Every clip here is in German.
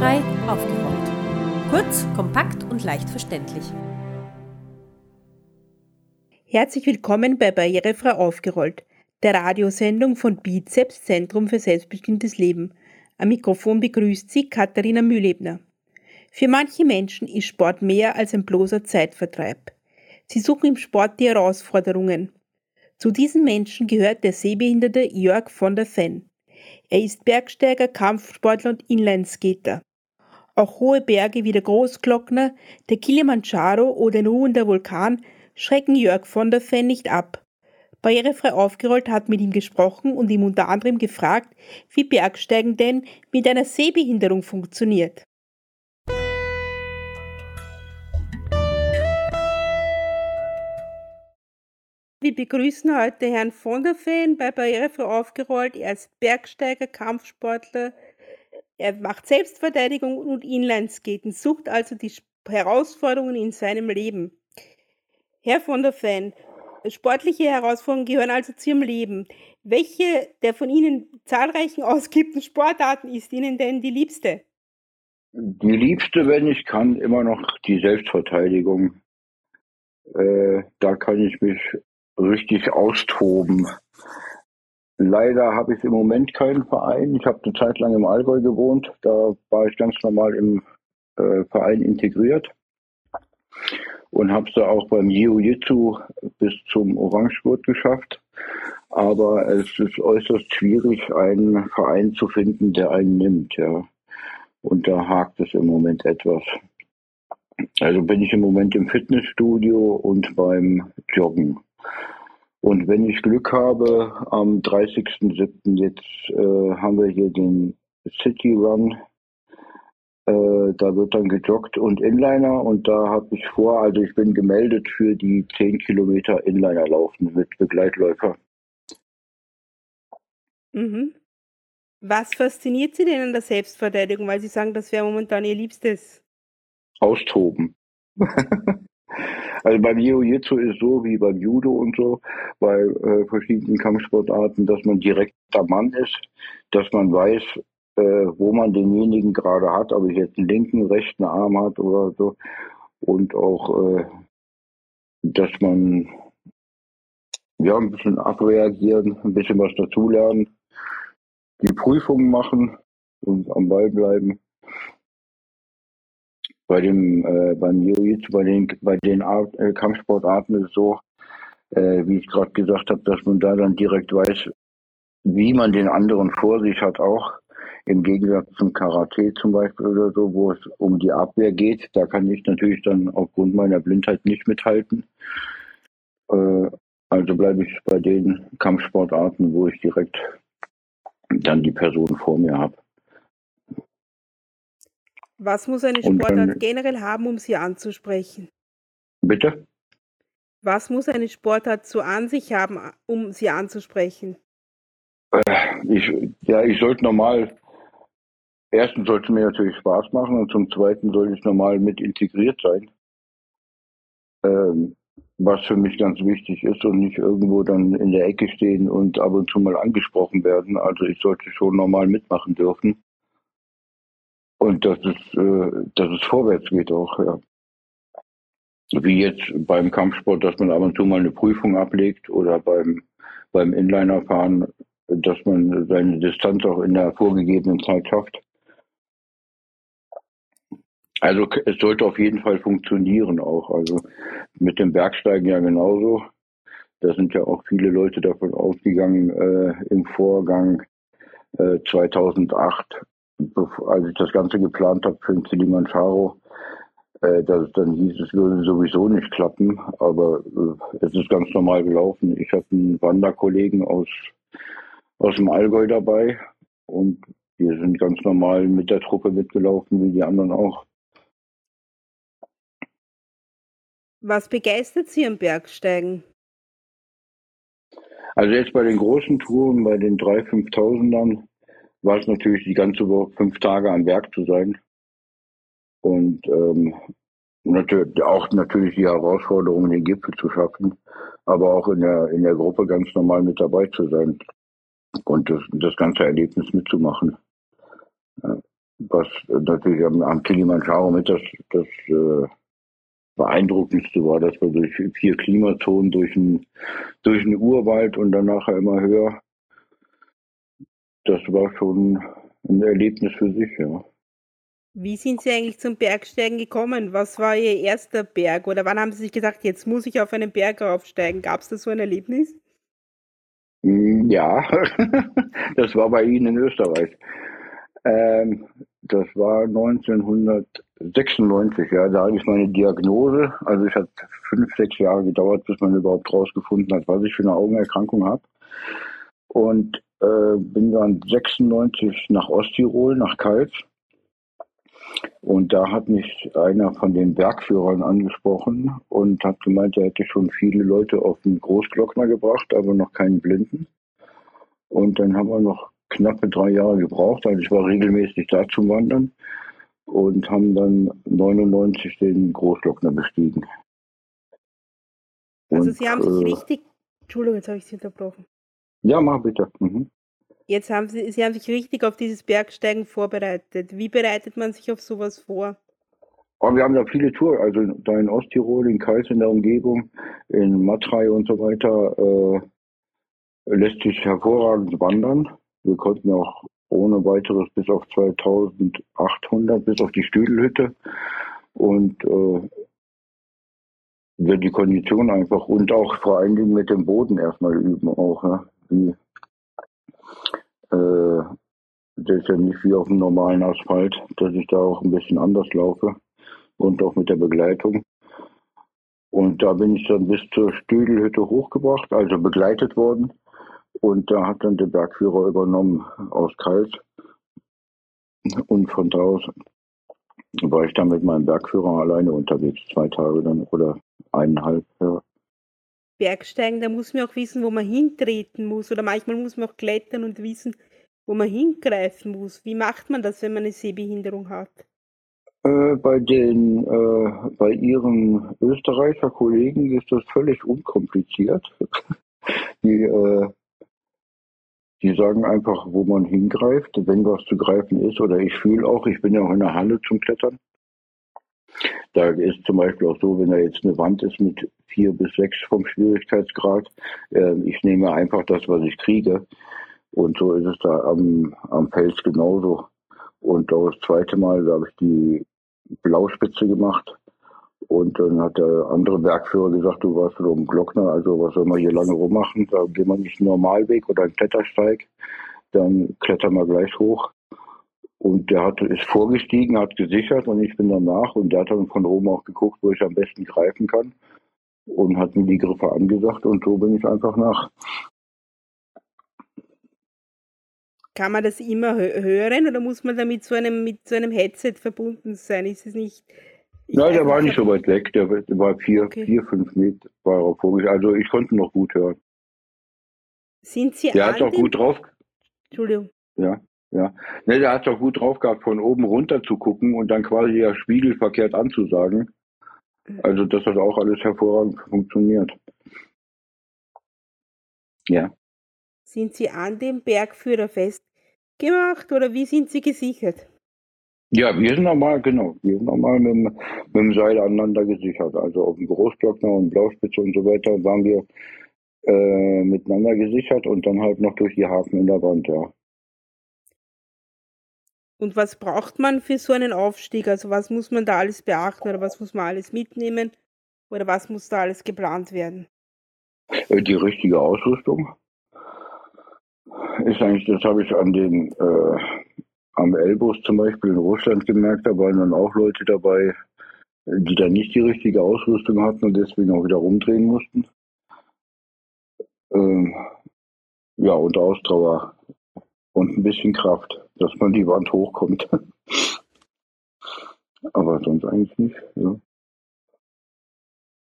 Barrierefrei aufgerollt. Kurz, kompakt und leicht verständlich. Herzlich willkommen bei Barrierefrei aufgerollt, der Radiosendung von Bizeps Zentrum für selbstbestimmtes Leben. Am Mikrofon begrüßt Sie Katharina Mühlebner. Für manche Menschen ist Sport mehr als ein bloßer Zeitvertreib. Sie suchen im Sport die Herausforderungen. Zu diesen Menschen gehört der sehbehinderte Jörg von der Fenn. Er ist Bergsteiger, Kampfsportler und Inlineskater. Auch hohe Berge wie der Großglockner, der Kilimanjaro oder ein ruhender Vulkan schrecken Jörg von der Fenn nicht ab. Barrierefrei aufgerollt hat mit ihm gesprochen und ihm unter anderem gefragt, wie Bergsteigen denn mit einer Sehbehinderung funktioniert. Wir begrüßen heute Herrn von der Feen bei Barrierefrei aufgerollt. Er ist Bergsteiger, Kampfsportler. Er macht Selbstverteidigung und Inlineskaten, sucht also die Herausforderungen in seinem Leben. Herr von der Feen, sportliche Herausforderungen gehören also zu Ihrem Leben. Welche der von Ihnen zahlreichen ausgeübten Sportarten ist Ihnen denn die liebste? Die liebste, wenn ich kann, immer noch die Selbstverteidigung. Äh, da kann ich mich richtig austoben. Leider habe ich im Moment keinen Verein. Ich habe eine Zeit lang im Allgäu gewohnt. Da war ich ganz normal im äh, Verein integriert und habe es da auch beim Jiu-Jitsu bis zum Orangegurt geschafft. Aber es ist äußerst schwierig, einen Verein zu finden, der einen nimmt. Ja. Und da hakt es im Moment etwas. Also bin ich im Moment im Fitnessstudio und beim Joggen. Und wenn ich Glück habe, am 30.07. jetzt äh, haben wir hier den City Run. Äh, da wird dann gejoggt und Inliner und da habe ich vor, also ich bin gemeldet für die 10 Kilometer Inliner laufen mit Begleitläufer. Mhm. Was fasziniert Sie denn an der Selbstverteidigung? Weil Sie sagen, das wäre momentan Ihr Liebstes. Austoben. Also beim Jiu-Jitsu ist so wie beim Judo und so, bei äh, verschiedenen Kampfsportarten, dass man direkt der Mann ist, dass man weiß, äh, wo man denjenigen gerade hat, ob ich jetzt einen linken, rechten Arm hat oder so. Und auch, äh, dass man ja ein bisschen abreagieren, ein bisschen was dazulernen, die Prüfungen machen und am Ball bleiben bei dem äh, beim Jiu-Jitsu, bei den bei den Art, äh, Kampfsportarten ist es so, äh, wie ich gerade gesagt habe, dass man da dann direkt weiß, wie man den anderen vor sich hat auch. Im Gegensatz zum Karate zum Beispiel oder so, wo es um die Abwehr geht, da kann ich natürlich dann aufgrund meiner Blindheit nicht mithalten. Äh, also bleibe ich bei den Kampfsportarten, wo ich direkt dann die Person vor mir habe. Was muss eine Sportart generell haben, um sie anzusprechen? Bitte? Was muss eine Sportart so an sich haben, um sie anzusprechen? Äh, ich, ja, ich sollte normal, erstens sollte es mir natürlich Spaß machen und zum zweiten sollte ich normal mit integriert sein. Ähm, was für mich ganz wichtig ist und nicht irgendwo dann in der Ecke stehen und ab und zu mal angesprochen werden. Also ich sollte schon normal mitmachen dürfen. Und dass es, äh, dass es vorwärts geht auch, ja. Wie jetzt beim Kampfsport, dass man ab und zu mal eine Prüfung ablegt oder beim, beim Inlinerfahren, dass man seine Distanz auch in der vorgegebenen Zeit schafft. Also es sollte auf jeden Fall funktionieren auch. Also mit dem Bergsteigen ja genauso. Da sind ja auch viele Leute davon ausgegangen äh, im Vorgang äh, 2008, als ich das Ganze geplant habe für den Kilimanjaro, äh, dass dann hieß, es würde sowieso nicht klappen, aber äh, es ist ganz normal gelaufen. Ich habe einen Wanderkollegen aus, aus dem Allgäu dabei und wir sind ganz normal mit der Truppe mitgelaufen, wie die anderen auch. Was begeistert Sie am Bergsteigen? Also jetzt bei den großen Touren, bei den 3.000, 5.000ern, war es natürlich die ganze Woche fünf Tage am Werk zu sein. Und ähm, natürlich, auch natürlich die Herausforderung, den Gipfel zu schaffen, aber auch in der, in der Gruppe ganz normal mit dabei zu sein und das, das ganze Erlebnis mitzumachen. was natürlich am, am Kilimanjaro mit das, das äh, beeindruckendste war, dass wir durch vier Klimazonen, durch einen durch einen Urwald und dann nachher immer höher. Das war schon ein Erlebnis für sich, ja. Wie sind Sie eigentlich zum Bergsteigen gekommen? Was war Ihr erster Berg? Oder wann haben Sie sich gesagt, jetzt muss ich auf einen Berg raufsteigen? Gab es da so ein Erlebnis? Hm, ja, das war bei Ihnen in Österreich. Ähm, das war 1996, ja, da hatte ich meine Diagnose. Also es hat fünf, sechs Jahre gedauert, bis man überhaupt rausgefunden hat, was ich für eine Augenerkrankung habe. Und äh, bin dann 96 nach Osttirol, nach Kals. Und da hat mich einer von den Bergführern angesprochen und hat gemeint, er hätte schon viele Leute auf den Großglockner gebracht, aber noch keinen Blinden. Und dann haben wir noch knappe drei Jahre gebraucht. Also ich war regelmäßig da zum Wandern und haben dann 99 den Großglockner bestiegen. Also Sie haben sich äh, richtig, Entschuldigung, jetzt habe ich Sie unterbrochen. Ja, mach bitte. Mhm. Jetzt haben Sie, Sie haben sich richtig auf dieses Bergsteigen vorbereitet. Wie bereitet man sich auf sowas vor? Aber wir haben da viele Touren, also da in Osttirol, in Kais in der Umgebung, in Matrei und so weiter, äh, lässt sich hervorragend wandern. Wir konnten auch ohne weiteres bis auf 2800, bis auf die Stüdelhütte. Und äh, die Kondition einfach und auch vor allen Dingen mit dem Boden erstmal üben auch. Ja? Wie, äh, das ist ja nicht wie auf dem normalen Asphalt, dass ich da auch ein bisschen anders laufe und auch mit der Begleitung. Und da bin ich dann bis zur Stüdelhütte hochgebracht, also begleitet worden. Und da hat dann der Bergführer übernommen aus Kalt. Und von da aus war ich dann mit meinem Bergführer alleine unterwegs, zwei Tage dann oder eineinhalb. Ja. Bergsteigen, da muss man auch wissen, wo man hintreten muss. Oder manchmal muss man auch klettern und wissen, wo man hingreifen muss. Wie macht man das, wenn man eine Sehbehinderung hat? Äh, bei den, äh, bei Ihren Österreicher Kollegen ist das völlig unkompliziert. Die äh, die sagen einfach, wo man hingreift, wenn was zu greifen ist. Oder ich fühle auch, ich bin ja auch in der Halle zum Klettern. Da ist zum Beispiel auch so, wenn da jetzt eine Wand ist mit vier bis sechs vom Schwierigkeitsgrad, äh, ich nehme einfach das, was ich kriege. Und so ist es da am, am Fels genauso. Und auch das zweite Mal, da habe ich die Blauspitze gemacht. Und dann hat der andere Bergführer gesagt, du warst so ein Glockner, also was soll man hier lange rummachen? Da gehen wir nicht einen Normalweg oder einen Klettersteig, dann klettern wir gleich hoch. Und der hat, ist vorgestiegen, hat gesichert und ich bin danach und der hat dann von oben auch geguckt, wo ich am besten greifen kann und hat mir die Griffe angesagt und so bin ich einfach nach. Kann man das immer hören oder muss man da mit so einem, mit so einem Headset verbunden sein? Ist es nicht Nein, der war nicht so weit weg. Der, war vier, okay. vier, fünf Meter war er vorgestellt. Also ich konnte noch gut hören. Sind Sie Der hat doch gut drauf. Entschuldigung. Ja, ja. Ne, der hat doch gut drauf gehabt, von oben runter zu gucken und dann quasi ja spiegelverkehrt anzusagen. Mhm. Also das hat auch alles hervorragend funktioniert. Ja. Sind Sie an dem Bergführer festgemacht oder wie sind Sie gesichert? Ja, wir sind normal, genau. Wir sind normal mit, mit dem Seil aneinander gesichert. Also auf dem Großglockner und Blauspitze und so weiter waren wir äh, miteinander gesichert und dann halt noch durch die Haken in der Wand, ja. Und was braucht man für so einen Aufstieg? Also was muss man da alles beachten oder was muss man alles mitnehmen? Oder was muss da alles geplant werden? Äh, die richtige Ausrüstung ist eigentlich, das habe ich an den äh, am Elbus zum Beispiel in Russland gemerkt, da waren dann auch Leute dabei, die dann nicht die richtige Ausrüstung hatten und deswegen auch wieder rumdrehen mussten. Ähm, ja, und Ausdauer und ein bisschen Kraft, dass man die Wand hochkommt. Aber sonst eigentlich nicht. Ja.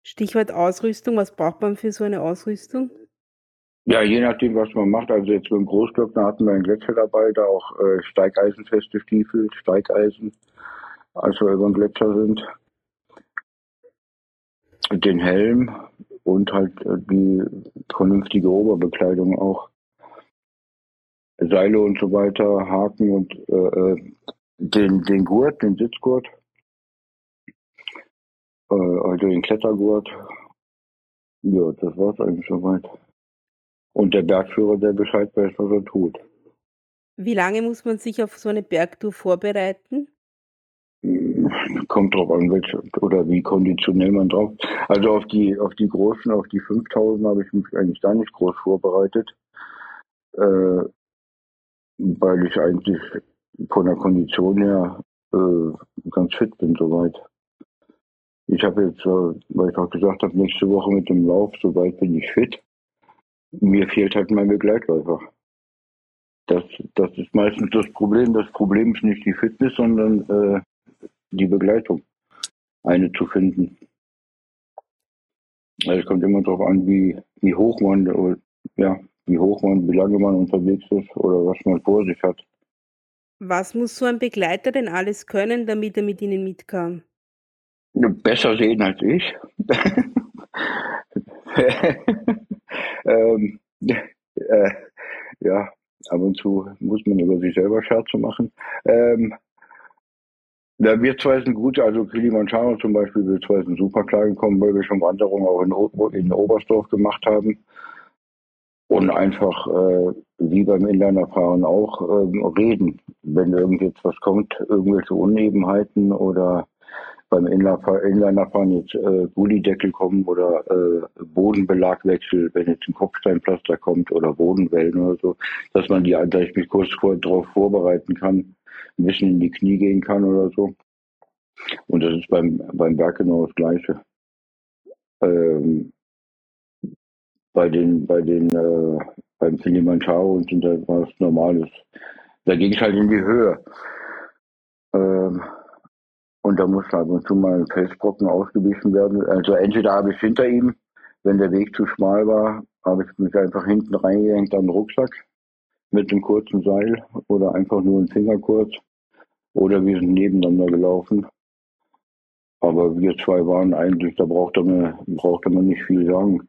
Stichwort Ausrüstung, was braucht man für so eine Ausrüstung? Ja, je nachdem, was man macht. Also jetzt mit dem Großglockner hatten wir einen Gletscher dabei, da auch äh, steigeisenfeste Stiefel, Steigeisen, als wir über den Gletscher sind. Den Helm und halt äh, die vernünftige Oberbekleidung auch. Seile und so weiter, Haken und äh, äh den, den Gurt, den Sitzgurt, äh, also den Klettergurt. Ja, das war's eigentlich soweit. Und der Bergführer, der Bescheid weiß, was er tut. Wie lange muss man sich auf so eine Bergtour vorbereiten? Kommt drauf an, welche, oder wie konditionell man drauf. Also auf die, auf die großen, auf die 5000 habe ich mich eigentlich gar nicht groß vorbereitet, äh, weil ich eigentlich von der Kondition her äh, ganz fit bin soweit. Ich habe jetzt, äh, weil ich auch gesagt habe, nächste Woche mit dem Lauf, soweit bin ich fit. Mir fehlt halt mein Begleitläufer. Das, das ist meistens das Problem. Das Problem ist nicht die Fitness, sondern äh, die Begleitung. Eine zu finden. Also es kommt immer darauf an, wie, wie hoch man, ja, wie hoch man, wie lange man unterwegs ist oder was man vor sich hat. Was muss so ein Begleiter denn alles können, damit er mit Ihnen mit kann? Besser sehen als ich. ähm, äh, ja, ab und zu muss man über sich selber Scherze machen. Ähm, ja, wir zwei sind gut, also Kilimanjaro zum Beispiel, wir zwei sind super klar gekommen, weil wir schon Wanderungen auch in, o in Oberstdorf gemacht haben. Und einfach, äh, wie beim Inlinerfahren auch, äh, reden. Wenn irgendetwas kommt, irgendwelche Unebenheiten oder beim Inlinerfahren jetzt äh, Gullideckel kommen oder äh, Bodenbelagwechsel, wenn jetzt ein Kopfsteinpflaster kommt oder Bodenwellen oder so, dass man die, dass ich mich kurz darauf vorbereiten kann, ein bisschen in die Knie gehen kann oder so. Und das ist beim, beim Berg genau das Gleiche. Ähm, bei den, bei den, äh, beim Kilimanjaro und da war es Normales. Da ging es halt in die Höhe. Ähm, und da muss ab und zu mal ein Felsbrocken ausgewichen werden. Also entweder habe ich hinter ihm, wenn der Weg zu schmal war, habe ich mich einfach hinten reingehängt den Rucksack mit einem kurzen Seil oder einfach nur einen Finger kurz. Oder wir sind nebeneinander gelaufen. Aber wir zwei waren eigentlich, da brauchte man, brauchte man nicht viel sagen.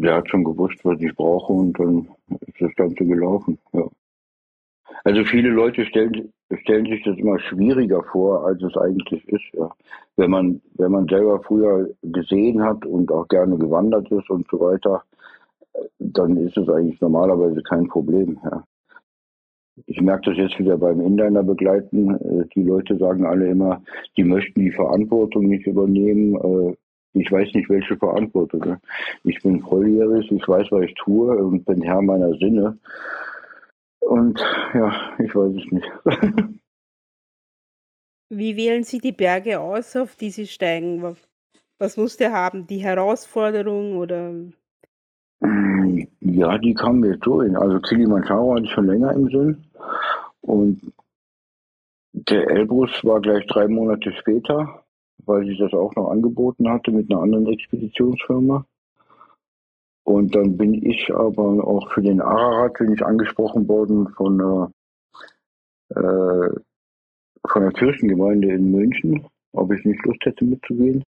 Der hat schon gewusst, was ich brauche und dann ist das Ganze gelaufen. Ja. Also viele Leute stellen, stellen sich das immer schwieriger vor, als es eigentlich ist. Ja. Wenn man, wenn man selber früher gesehen hat und auch gerne gewandert ist und so weiter, dann ist es eigentlich normalerweise kein Problem. Ja. Ich merke das jetzt wieder beim Inliner begleiten. Äh, die Leute sagen alle immer, die möchten die Verantwortung nicht übernehmen. Ich weiß nicht, welche Verantwortung. Ich bin volljährig, ich weiß, was ich tue und bin Herr meiner Sinne. Und ja, ich weiß es nicht. Wie wählen Sie die Berge aus, auf die Sie steigen? Was muss der haben? Die Herausforderung oder? Ja, die kam mir so in. Also Kilimanjaro hatte ich schon länger im Sinn. Und der Elbrus war gleich drei Monate später, weil sie das auch noch angeboten hatte mit einer anderen Expeditionsfirma. Und dann bin ich aber auch für den Ararat bin ich angesprochen worden von der, äh, von der Kirchengemeinde in München, ob ich nicht Lust hätte mitzugehen.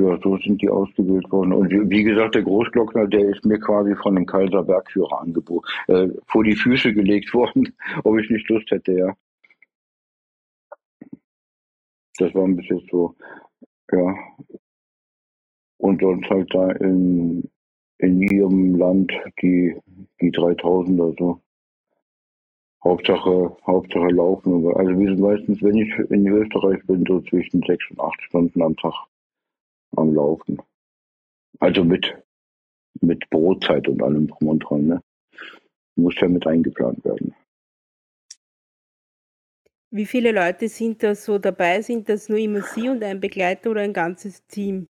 Ja, so sind die ausgewählt worden. Und wie gesagt, der Großglockner, der ist mir quasi von dem Kaiser Bergführer angeboten, äh, vor die Füße gelegt worden, ob ich nicht Lust hätte, ja. Das war ein bisschen so, ja, und sonst halt da in, in ihrem Land die, die 3000 oder so. Hauptsache, Hauptsache laufen. Also wir sind meistens, wenn ich in Österreich bin, so zwischen sechs und acht Stunden am Tag am Laufen. Also mit, mit Brotzeit und allem drum und dran, ne? Muss ja mit eingeplant werden. Wie viele Leute sind da so dabei? Sind das nur immer Sie und ein Begleiter oder ein ganzes Team?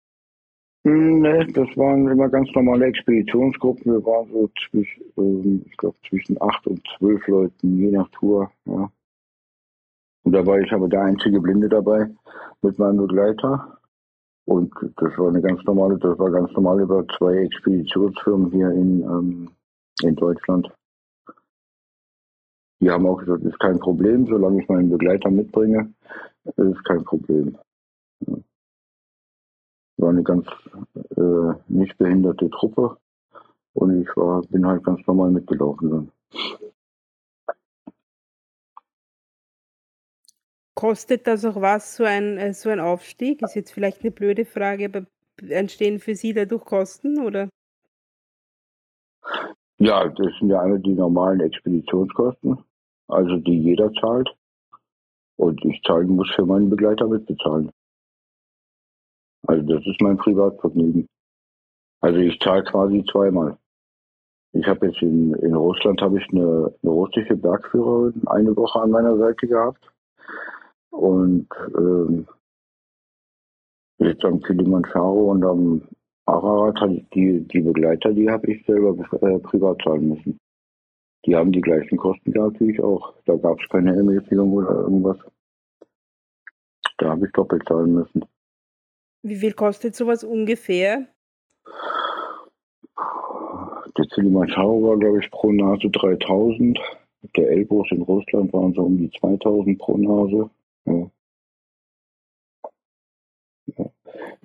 Hm, ne, das waren immer ganz normale Expeditionsgruppen. Wir waren so zwischen, ähm, ich glaube, zwischen acht und zwölf Leuten, je nach Tour. Ja. Und da war ich aber der einzige Blinde dabei mit meinem Begleiter. Und das war eine ganz normale, das war ganz normal über zwei Expeditionsfirmen hier in, ähm, in Deutschland. Die haben auch gesagt, ist kein Problem, solange ich meinen Begleiter mitbringe, ist kein Problem. War eine ganz äh, nicht behinderte Truppe und ich war, bin halt ganz normal mitgelaufen. Dann. Kostet das auch was, so ein, äh, so ein Aufstieg? Ist jetzt vielleicht eine blöde Frage, aber entstehen für Sie dadurch Kosten oder? Ja, das sind ja einmal die normalen Expeditionskosten also die jeder zahlt. Und ich zahlen muss für meinen Begleiter mitbezahlen. Also das ist mein Privatvergnügen. Also ich zahle quasi zweimal. Ich habe jetzt in, in Russland habe ich eine, eine russische Bergführerin eine Woche an meiner Seite gehabt. Und ähm, jetzt am Kilimanjaro und am Ararat hatte ich die, die Begleiter, die habe ich selber äh, privat zahlen müssen. Die haben die gleichen Kosten gehabt wie ich auch. Da gab es keine Ermäßigung oder irgendwas. Da habe ich doppelt zahlen müssen. Wie viel kostet sowas ungefähr? Der Kilimanjaro war, glaube ich, pro Nase 3000. Der Elbrus in Russland waren so um die 2000 pro Nase. Ja.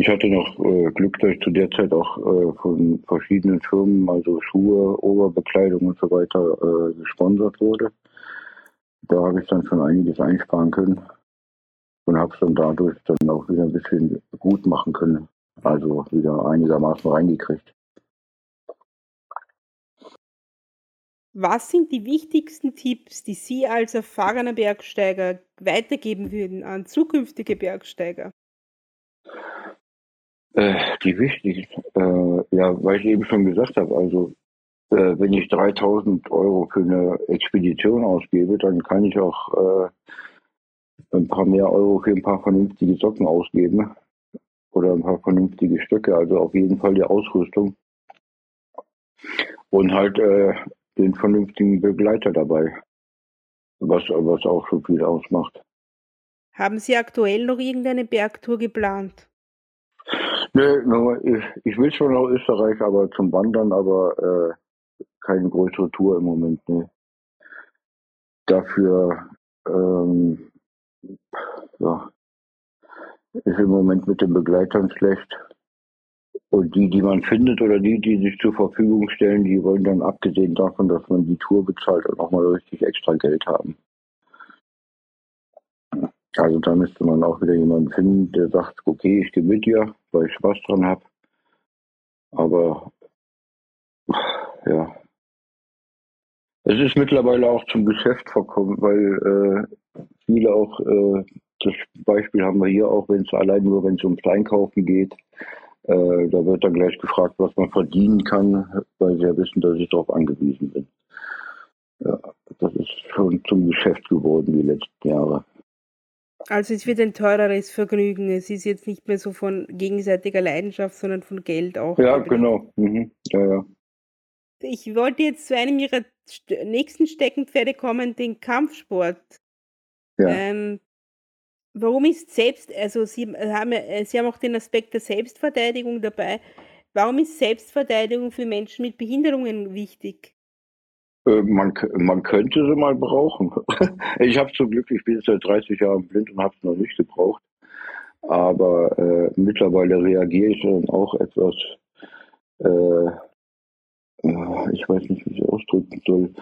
Ich hatte noch äh, Glück, dass ich zu der Zeit auch äh, von verschiedenen Firmen, also Schuhe, Oberbekleidung und so weiter, äh, gesponsert wurde. Da habe ich dann schon einiges einsparen können und habe es dann dadurch dann auch wieder ein bisschen gut machen können. Also wieder einigermaßen reingekriegt. Was sind die wichtigsten Tipps, die Sie als erfahrener Bergsteiger weitergeben würden an zukünftige Bergsteiger? Äh, die wichtigsten, äh, ja, weil ich eben schon gesagt habe, also äh, wenn ich 3000 Euro für eine Expedition ausgebe, dann kann ich auch äh, ein paar mehr Euro für ein paar vernünftige Socken ausgeben oder ein paar vernünftige Stücke, also auf jeden Fall die Ausrüstung und halt äh, den vernünftigen Begleiter dabei, was, was auch schon viel ausmacht. Haben Sie aktuell noch irgendeine Bergtour geplant? Nee, ich, ich will schon nach Österreich, aber zum Wandern, aber äh, keine größere Tour im Moment. Nee. Dafür ähm, ja, ist im Moment mit den Begleitern schlecht. Und die, die man findet oder die, die sich zur Verfügung stellen, die wollen dann abgesehen davon, dass man die Tour bezahlt und nochmal richtig extra Geld haben. Also da müsste man auch wieder jemanden finden, der sagt, okay, ich gehe mit dir, weil ich Spaß dran habe. Aber ja, es ist mittlerweile auch zum Geschäft verkommen, weil äh, viele auch, äh, das Beispiel haben wir hier auch, wenn es allein nur, wenn es ums Einkaufen geht, äh, da wird dann gleich gefragt, was man verdienen kann, weil sie ja wissen, dass ich darauf angewiesen bin. Ja, das ist schon zum Geschäft geworden die letzten Jahre. Also es wird ein teureres Vergnügen. Es ist jetzt nicht mehr so von gegenseitiger Leidenschaft, sondern von Geld auch. Ja, genau. Mhm. Ja, ja. Ich wollte jetzt zu einem Ihrer nächsten Steckenpferde kommen, den Kampfsport. Ja. Ähm, warum ist selbst, also Sie haben, äh, Sie haben auch den Aspekt der Selbstverteidigung dabei. Warum ist Selbstverteidigung für Menschen mit Behinderungen wichtig? Äh, man, man könnte sie mal brauchen. ich habe zum Glück, ich bin seit 30 Jahren blind und habe es noch nicht gebraucht. Aber äh, mittlerweile reagiere ich dann auch etwas, äh, ich weiß nicht, wie ich es ausdrücken soll.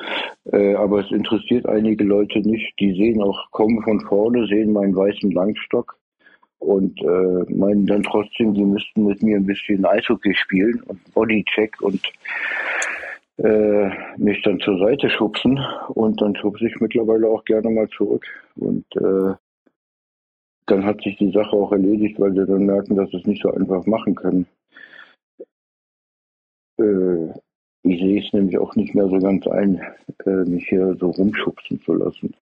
Äh, aber es interessiert einige Leute nicht. Die sehen auch, kommen von vorne, sehen meinen weißen Langstock und äh, meinen dann trotzdem, die müssten mit mir ein bisschen Eishockey spielen und Bodycheck und äh, mich dann zur Seite schubsen und dann schubse ich mittlerweile auch gerne mal zurück und äh, dann hat sich die Sache auch erledigt, weil sie dann merken, dass sie es nicht so einfach machen können. Äh, ich sehe es nämlich auch nicht mehr so ganz ein, äh, mich hier so rumschubsen zu lassen.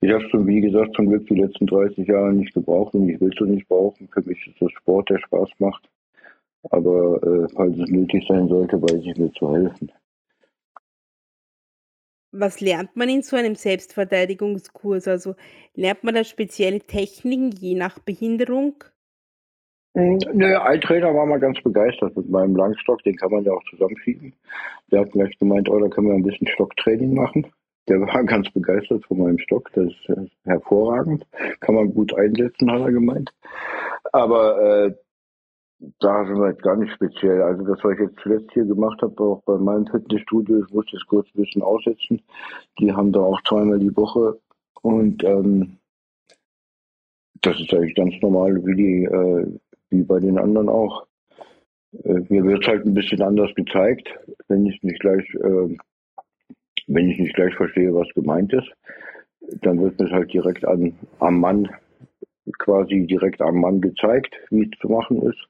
Ich habe schon, wie gesagt, zum Glück die letzten 30 Jahre nicht gebraucht und ich will es nicht brauchen. Für mich ist das Sport, der Spaß macht. Aber äh, falls es nötig sein sollte, weiß ich mir zu helfen. Was lernt man in so einem Selbstverteidigungskurs? Also lernt man da spezielle Techniken je nach Behinderung? Hm, naja, ein Trainer war mal ganz begeistert mit meinem Langstock, den kann man ja auch zusammenschieben. Der hat gleich gemeint, oh, da können wir ein bisschen Stocktraining machen. Der war ganz begeistert von meinem Stock, das ist hervorragend. Kann man gut einsetzen, hat er gemeint. Aber äh, da sind wir jetzt gar nicht speziell. Also das, was ich jetzt zuletzt hier gemacht habe, auch bei meinem Fitnessstudio, ich musste es kurz ein bisschen aussetzen. Die haben da auch zweimal die Woche und ähm, Das ist eigentlich ganz normal, wie, die, äh, wie bei den anderen auch. Äh, mir wird es halt ein bisschen anders gezeigt, wenn ich nicht gleich, äh, wenn ich nicht gleich verstehe, was gemeint ist. Dann wird mir halt direkt an, am Mann, quasi direkt am Mann gezeigt, wie es zu machen ist.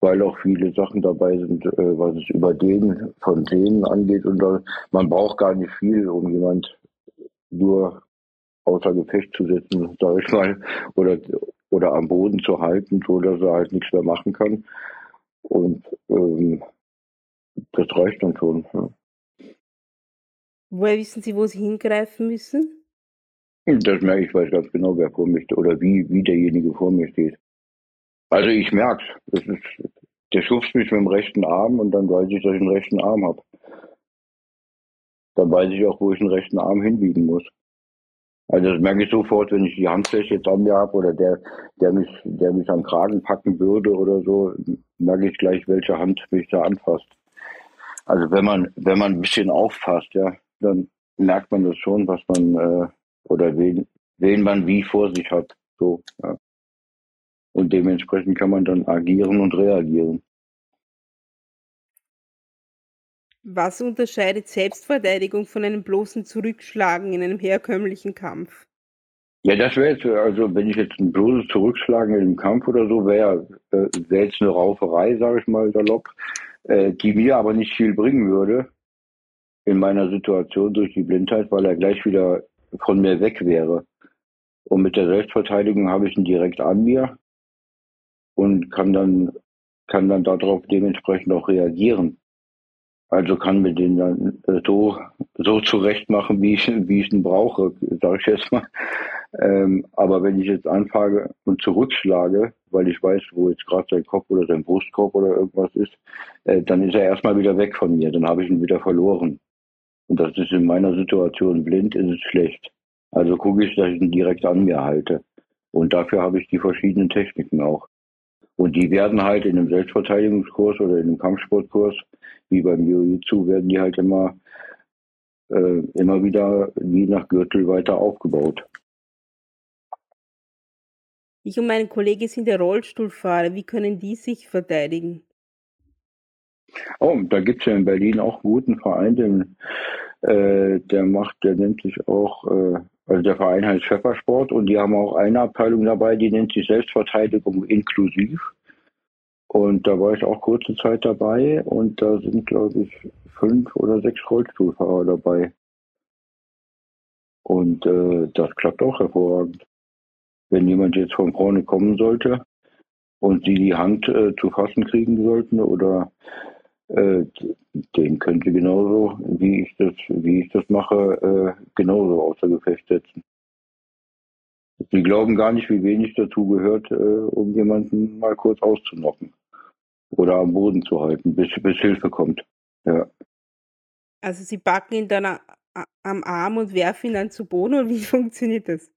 Weil auch viele Sachen dabei sind, äh, was es über den von denen angeht. Und da, man braucht gar nicht viel, um jemand nur außer Gefecht zu setzen, sage ich mal, oder, oder am Boden zu halten, so dass er halt nichts mehr machen kann. Und ähm, das reicht dann schon. Ja. Woher wissen Sie, wo Sie hingreifen müssen? Das merke ich, weiß ganz genau, wer vor mir steht oder wie, wie derjenige vor mir steht. Also ich merke es. Der schubst mich mit dem rechten Arm und dann weiß ich, dass ich einen rechten Arm habe. Dann weiß ich auch, wo ich den rechten Arm hinbiegen muss. Also das merke ich sofort, wenn ich die Handfläche jetzt an mir habe oder der, der mich, der mich am Kragen packen würde oder so, merke ich gleich, welche Hand mich da anfasst. Also wenn man, wenn man ein bisschen aufpasst, ja, dann merkt man das schon, was man äh, oder wen, wen man wie vor sich hat. So, ja. Und dementsprechend kann man dann agieren und reagieren. Was unterscheidet Selbstverteidigung von einem bloßen Zurückschlagen in einem herkömmlichen Kampf? Ja, das wäre jetzt, also wenn ich jetzt ein bloßes Zurückschlagen in einem Kampf oder so wäre, äh, wäre jetzt eine Rauferei, sage ich mal salopp, äh, die mir aber nicht viel bringen würde in meiner Situation durch die Blindheit, weil er gleich wieder von mir weg wäre. Und mit der Selbstverteidigung habe ich ihn direkt an mir und kann dann, kann dann darauf dementsprechend auch reagieren. Also kann mir den dann äh, so, so zurecht machen, wie ich, wie ich ihn brauche, sage ich jetzt mal. Ähm, aber wenn ich jetzt anfange und zurückschlage, weil ich weiß, wo jetzt gerade sein Kopf oder sein Brustkorb oder irgendwas ist, äh, dann ist er erstmal wieder weg von mir. Dann habe ich ihn wieder verloren. Und das ist in meiner Situation blind, ist es schlecht. Also gucke ich, dass ich ihn direkt an mir halte. Und dafür habe ich die verschiedenen Techniken auch. Und die werden halt in einem Selbstverteidigungskurs oder in einem Kampfsportkurs, wie beim Jiu-Jitsu, werden die halt immer, äh, immer wieder je nach Gürtel weiter aufgebaut. Ich und meine Kollegen sind der Rollstuhlfahrer. Wie können die sich verteidigen? Oh, da gibt es ja in Berlin auch einen guten Verein, den, äh, der macht, der nennt sich auch, äh, also der Verein heißt Schöpfersport und die haben auch eine Abteilung dabei, die nennt sich Selbstverteidigung inklusiv. Und da war ich auch kurze Zeit dabei und da sind, glaube ich, fünf oder sechs Rollstuhlfahrer dabei. Und äh, das klappt auch hervorragend. Wenn jemand jetzt von vorne kommen sollte und sie die Hand äh, zu fassen kriegen sollten oder äh, den könnte genauso, wie ich das, wie ich das mache, äh, genauso außer Gefecht setzen. Sie glauben gar nicht, wie wenig dazu gehört, äh, um jemanden mal kurz auszunocken oder am Boden zu halten, bis, bis Hilfe kommt. Ja. Also Sie packen ihn dann am Arm und werfen ihn dann zu Boden oder wie funktioniert das?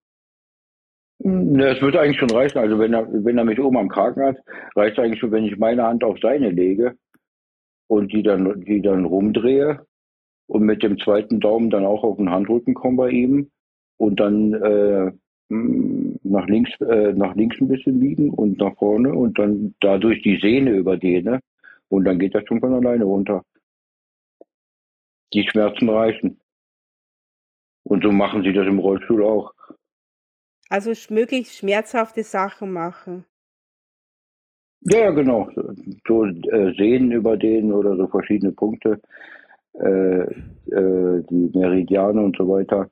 Es wird eigentlich schon reichen. Also wenn er, wenn er mich oben am Kragen hat, reicht es eigentlich schon, wenn ich meine Hand auf seine lege und die dann, die dann rumdrehe und mit dem zweiten Daumen dann auch auf den Handrücken komme bei ihm und dann äh, hm, nach links, äh, nach links ein bisschen liegen und nach vorne und dann dadurch die Sehne überdehne und dann geht das schon von alleine runter. Die Schmerzen reichen. Und so machen sie das im Rollstuhl auch. Also möglichst schmerzhafte Sachen machen. Ja, genau. So äh, Sehnen über denen oder so verschiedene Punkte, äh, äh, die Meridiane und so weiter.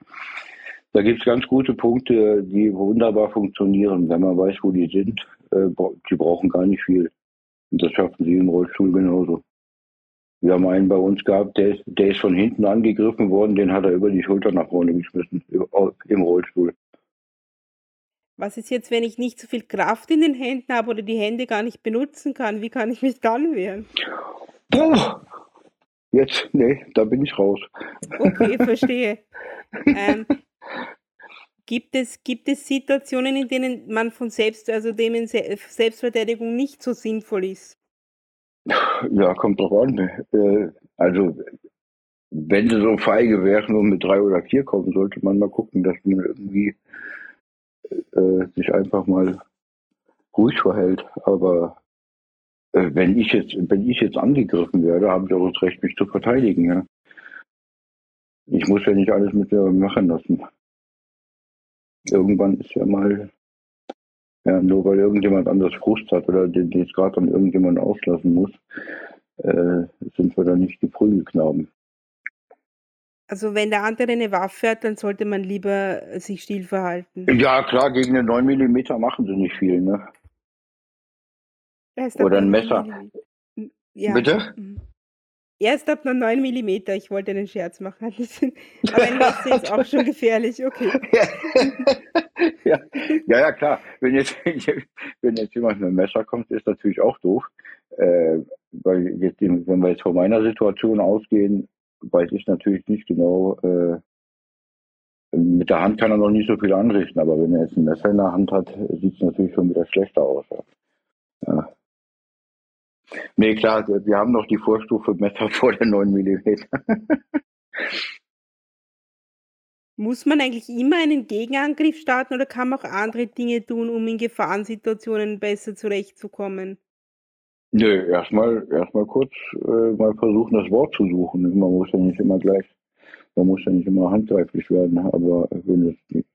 Da gibt es ganz gute Punkte, die wunderbar funktionieren, wenn man weiß, wo die sind. Äh, die brauchen gar nicht viel. Und das schaffen sie im Rollstuhl genauso. Wir haben einen bei uns gehabt, der der ist von hinten angegriffen worden, den hat er über die Schulter nach vorne geschmissen, im Rollstuhl. Was ist jetzt, wenn ich nicht so viel Kraft in den Händen habe oder die Hände gar nicht benutzen kann? Wie kann ich mich dann wehren? Boah. Jetzt, nee, da bin ich raus. Okay, verstehe. ähm, gibt, es, gibt es Situationen, in denen man von selbst, also denen Selbstverteidigung nicht so sinnvoll ist? Ja, kommt drauf an. Äh, also, wenn sie so feige wären und mit drei oder vier kommen, sollte man mal gucken, dass man irgendwie äh, sich einfach mal ruhig verhält. Aber äh, wenn ich jetzt, wenn ich jetzt angegriffen werde, habe ich auch das Recht, mich zu verteidigen. Ja? Ich muss ja nicht alles mit mir machen lassen. Irgendwann ist ja mal, ja, nur weil irgendjemand anders Frust hat oder den es gerade an irgendjemand auslassen muss, äh, sind wir da nicht die Prügelknaben. Also wenn der andere eine Waffe hat, dann sollte man lieber sich still verhalten. Ja, klar, gegen eine 9 mm machen sie nicht viel, ne? Oder ein Messer. Ja. Bitte? Mhm. Erst ab einer 9 mm. Ich wollte einen Scherz machen. Aber ein Messer ist auch schon gefährlich, okay. ja. ja, ja, klar. Wenn jetzt, wenn jetzt jemand mit einem Messer kommt, ist natürlich auch doof. Äh, weil jetzt, wenn wir jetzt von meiner Situation ausgehen, weiß ich natürlich nicht genau, äh, mit der Hand kann er noch nicht so viel anrichten, aber wenn er jetzt ein Messer in der Hand hat, sieht es natürlich schon wieder schlechter aus. Ja. Nee, klar, wir haben noch die Vorstufe Messer vor der 9 mm. Muss man eigentlich immer einen Gegenangriff starten oder kann man auch andere Dinge tun, um in Gefahrensituationen besser zurechtzukommen? Nö, erstmal erstmal kurz äh, mal versuchen, das Wort zu suchen. Man muss ja nicht immer gleich, man muss ja nicht immer handgreiflich werden, aber wenn es nicht,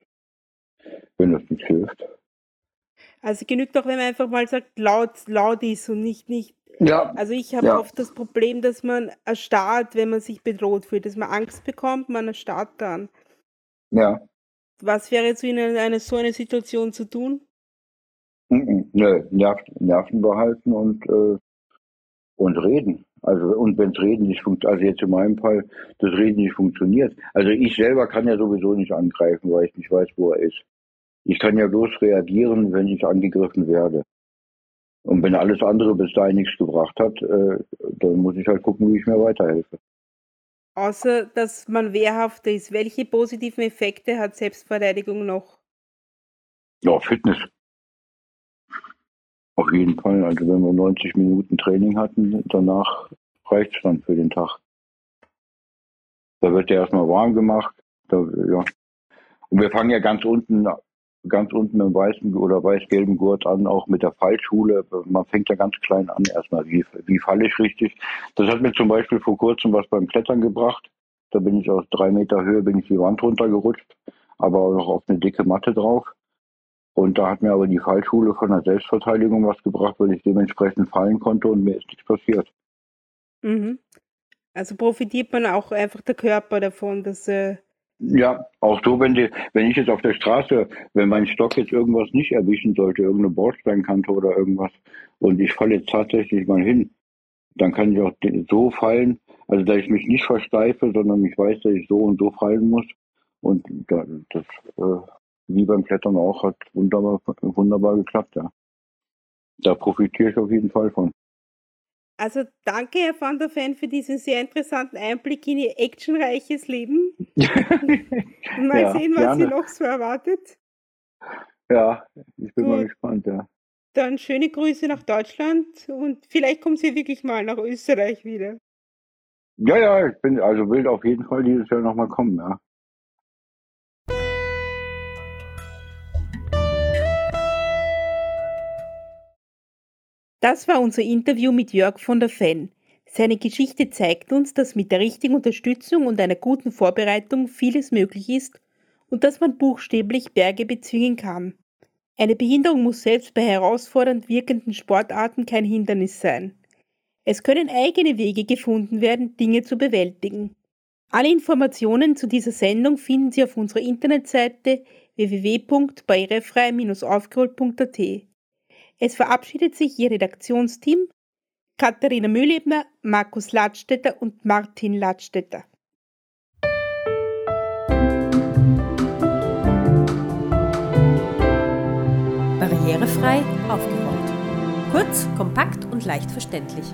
wenn das nicht hilft. Also genügt auch, wenn man einfach mal sagt, laut, laut ist und nicht, nicht. Ja. Also ich habe ja. oft das Problem, dass man erstarrt, wenn man sich bedroht fühlt, dass man Angst bekommt, man erstarrt dann. Ja. Was wäre jetzt in einer so einer Situation zu tun? Nö, Nerven behalten und, äh, und reden. Also, und wenn das Reden nicht funktioniert, also jetzt in meinem Fall, das Reden nicht funktioniert. Also ich selber kann ja sowieso nicht angreifen, weil ich nicht weiß, wo er ist. Ich kann ja bloß reagieren, wenn ich angegriffen werde. Und wenn alles andere bis dahin nichts gebracht hat, äh, dann muss ich halt gucken, wie ich mir weiterhelfe. Außer, dass man wehrhafter ist, welche positiven Effekte hat Selbstverteidigung noch? Ja, Fitness. Auf jeden Fall. Also wenn wir 90 Minuten Training hatten, danach reicht es dann für den Tag. Da wird der erstmal warm gemacht. Da, ja. Und wir fangen ja ganz unten, ganz unten im weißen oder weiß-gelben Gurt an, auch mit der Fallschule. Man fängt ja ganz klein an erstmal. Wie, wie falle ich richtig? Das hat mir zum Beispiel vor kurzem was beim Klettern gebracht. Da bin ich aus drei Meter Höhe bin ich die Wand runtergerutscht, aber auch noch auf eine dicke Matte drauf. Und da hat mir aber die Fallschule von der Selbstverteidigung was gebracht, weil ich dementsprechend fallen konnte und mir ist nichts passiert. Mhm. Also profitiert man auch einfach der Körper davon, dass äh ja, auch so, wenn, die, wenn ich jetzt auf der Straße, wenn mein Stock jetzt irgendwas nicht erwischen sollte, irgendeine Bordsteinkante oder irgendwas, und ich falle jetzt tatsächlich mal hin, dann kann ich auch so fallen, also dass ich mich nicht versteife, sondern ich weiß, dass ich so und so fallen muss. Und das äh, wie beim Klettern auch, hat wunderbar, wunderbar geklappt, ja. Da profitiere ich auf jeden Fall von. Also danke, Herr van der Ven, für diesen sehr interessanten Einblick in Ihr actionreiches Leben. Mal ja, sehen, was gerne. Sie noch so erwartet. Ja, ich bin Gut. mal gespannt, ja. Dann schöne Grüße nach Deutschland und vielleicht kommen Sie wirklich mal nach Österreich wieder. Ja, ja, ich bin also will auf jeden Fall dieses Jahr nochmal kommen, ja. Das war unser Interview mit Jörg von der Fenn. Seine Geschichte zeigt uns, dass mit der richtigen Unterstützung und einer guten Vorbereitung vieles möglich ist und dass man buchstäblich Berge bezwingen kann. Eine Behinderung muss selbst bei herausfordernd wirkenden Sportarten kein Hindernis sein. Es können eigene Wege gefunden werden, Dinge zu bewältigen. Alle Informationen zu dieser Sendung finden Sie auf unserer Internetseite www.barrierefrei-aufgeholt.at. Es verabschiedet sich Ihr Redaktionsteam Katharina Mühlebner, Markus Ladstätter und Martin Ladstätter. Barrierefrei aufgeräumt. Kurz, kompakt und leicht verständlich.